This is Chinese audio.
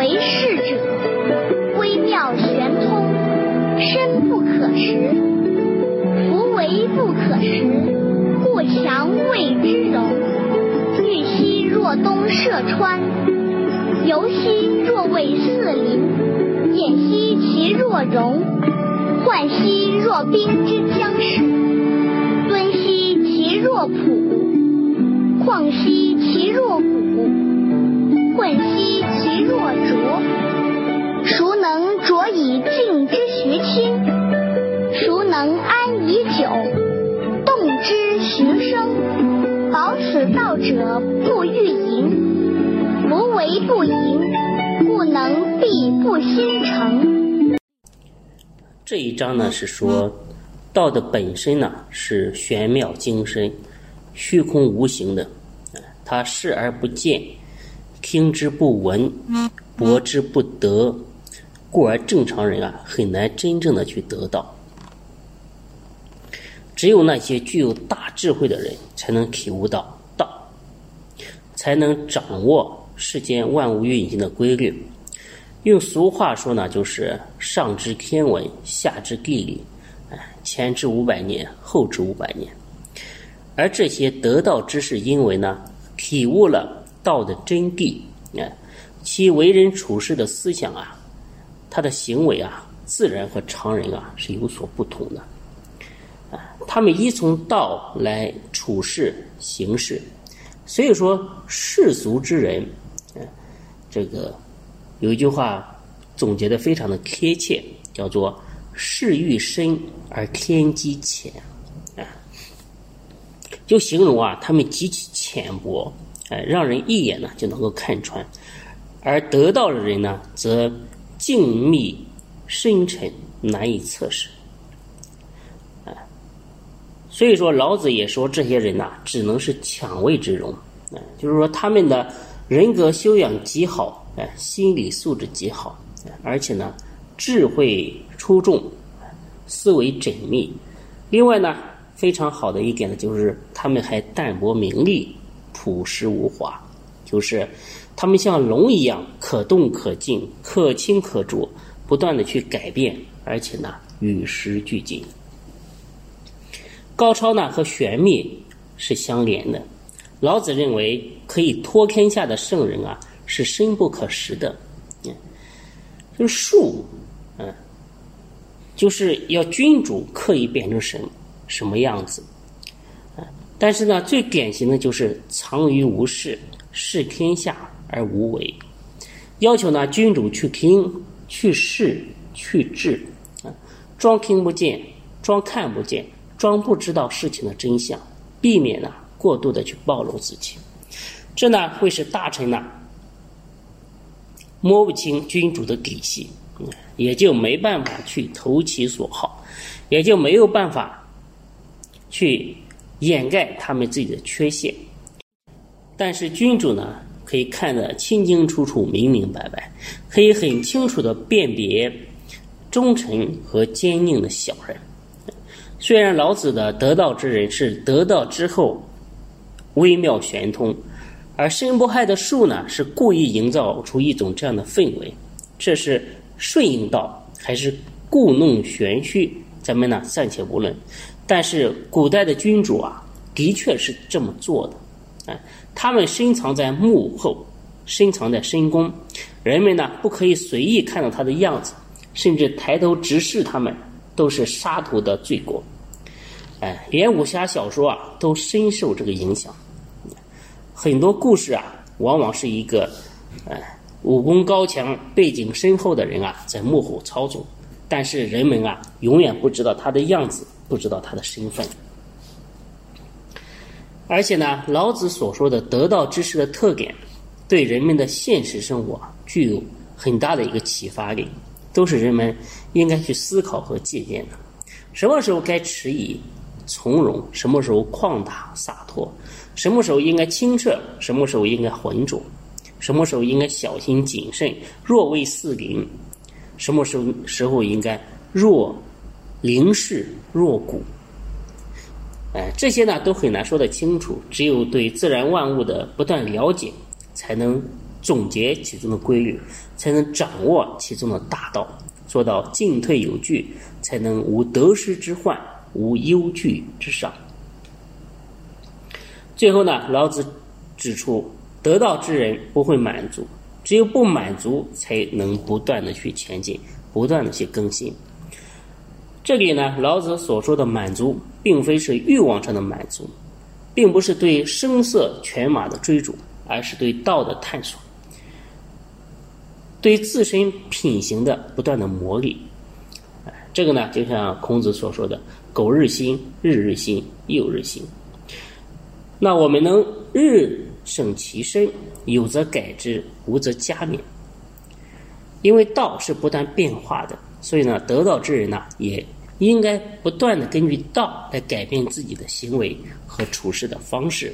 为视者，微妙玄通，深不可识。夫为不可识，故强谓之容。欲兮若东涉川，游兮若为四邻，偃兮其若戎，涣兮若冰之将始，敦兮其若朴，旷兮其若谷，以静之徐清？孰能安以久？动之循声。保此道者，不欲盈。夫为不盈，故能必不心诚。这一章呢是说，道的本身呢是玄妙精深、虚空无形的，它视而不见，听之不闻，博之不得，故而正常人啊很难真正的去得到。只有那些具有大智慧的人，才能体悟到道，才能掌握世间万物运行的规律。用俗话说呢，就是上知天文，下知地理，哎，前知五百年，后知五百年。而这些得道之士，因为呢体悟了道的真谛，哎，其为人处事的思想啊，他的行为啊，自然和常人啊是有所不同的。啊，他们依从道来处事行事，所以说世俗之人，嗯，这个。有一句话总结的非常的贴切，叫做“事欲深而天机浅”，啊，就形容啊他们极其浅薄，哎，让人一眼呢就能够看穿；而得道的人呢，则静谧深沉，难以测试，啊，所以说老子也说这些人呐，只能是抢位之容，啊，就是说他们的人格修养极好。哎，心理素质极好，而且呢，智慧出众，思维缜密。另外呢，非常好的一点呢，就是他们还淡泊名利，朴实无华。就是他们像龙一样，可动可静，可轻可浊，不断的去改变，而且呢，与时俱进。高超呢和玄秘是相连的。老子认为，可以托天下的圣人啊。是深不可识的，嗯，就是术，嗯，就是要君主刻意变成什什么样子，啊，但是呢，最典型的就是藏于无事，视天下而无为，要求呢君主去听、去视、去治，啊，装听不见、装看不见、装不知道事情的真相，避免呢过度的去暴露自己，这呢会使大臣呢。摸不清君主的底细，也就没办法去投其所好，也就没有办法去掩盖他们自己的缺陷。但是君主呢，可以看得清清楚楚、明明白白，可以很清楚的辨别忠臣和奸佞的小人。虽然老子的得道之人是得道之后微妙玄通。而申不害的术呢，是故意营造出一种这样的氛围，这是顺应道还是故弄玄虚？咱们呢暂且不论。但是古代的君主啊，的确是这么做的，啊，他们深藏在幕后，深藏在深宫，人们呢不可以随意看到他的样子，甚至抬头直视他们，都是杀头的罪过。哎，连武侠小说啊，都深受这个影响。很多故事啊，往往是一个，哎，武功高强、背景深厚的人啊，在幕后操纵，但是人们啊，永远不知道他的样子，不知道他的身份。而且呢，老子所说的得道之士的特点，对人们的现实生活具有很大的一个启发力，都是人们应该去思考和借鉴的。什么时候该迟疑、从容？什么时候旷达洒脱？什么时候应该清澈？什么时候应该浑浊？什么时候应该小心谨慎？若为四邻？什么时候时候应该若临事若谷？哎，这些呢都很难说得清楚。只有对自然万物的不断了解，才能总结其中的规律，才能掌握其中的大道，做到进退有据，才能无得失之患，无忧惧之上。最后呢，老子指出，得道之人不会满足，只有不满足，才能不断的去前进，不断的去更新。这里呢，老子所说的满足，并非是欲望上的满足，并不是对声色犬马的追逐，而是对道的探索，对自身品行的不断的磨砺。这个呢，就像孔子所说的“苟日新，日日新，又日新”。那我们能日省其身，有则改之，无则加勉。因为道是不断变化的，所以呢，得道之人呢，也应该不断的根据道来改变自己的行为和处事的方式。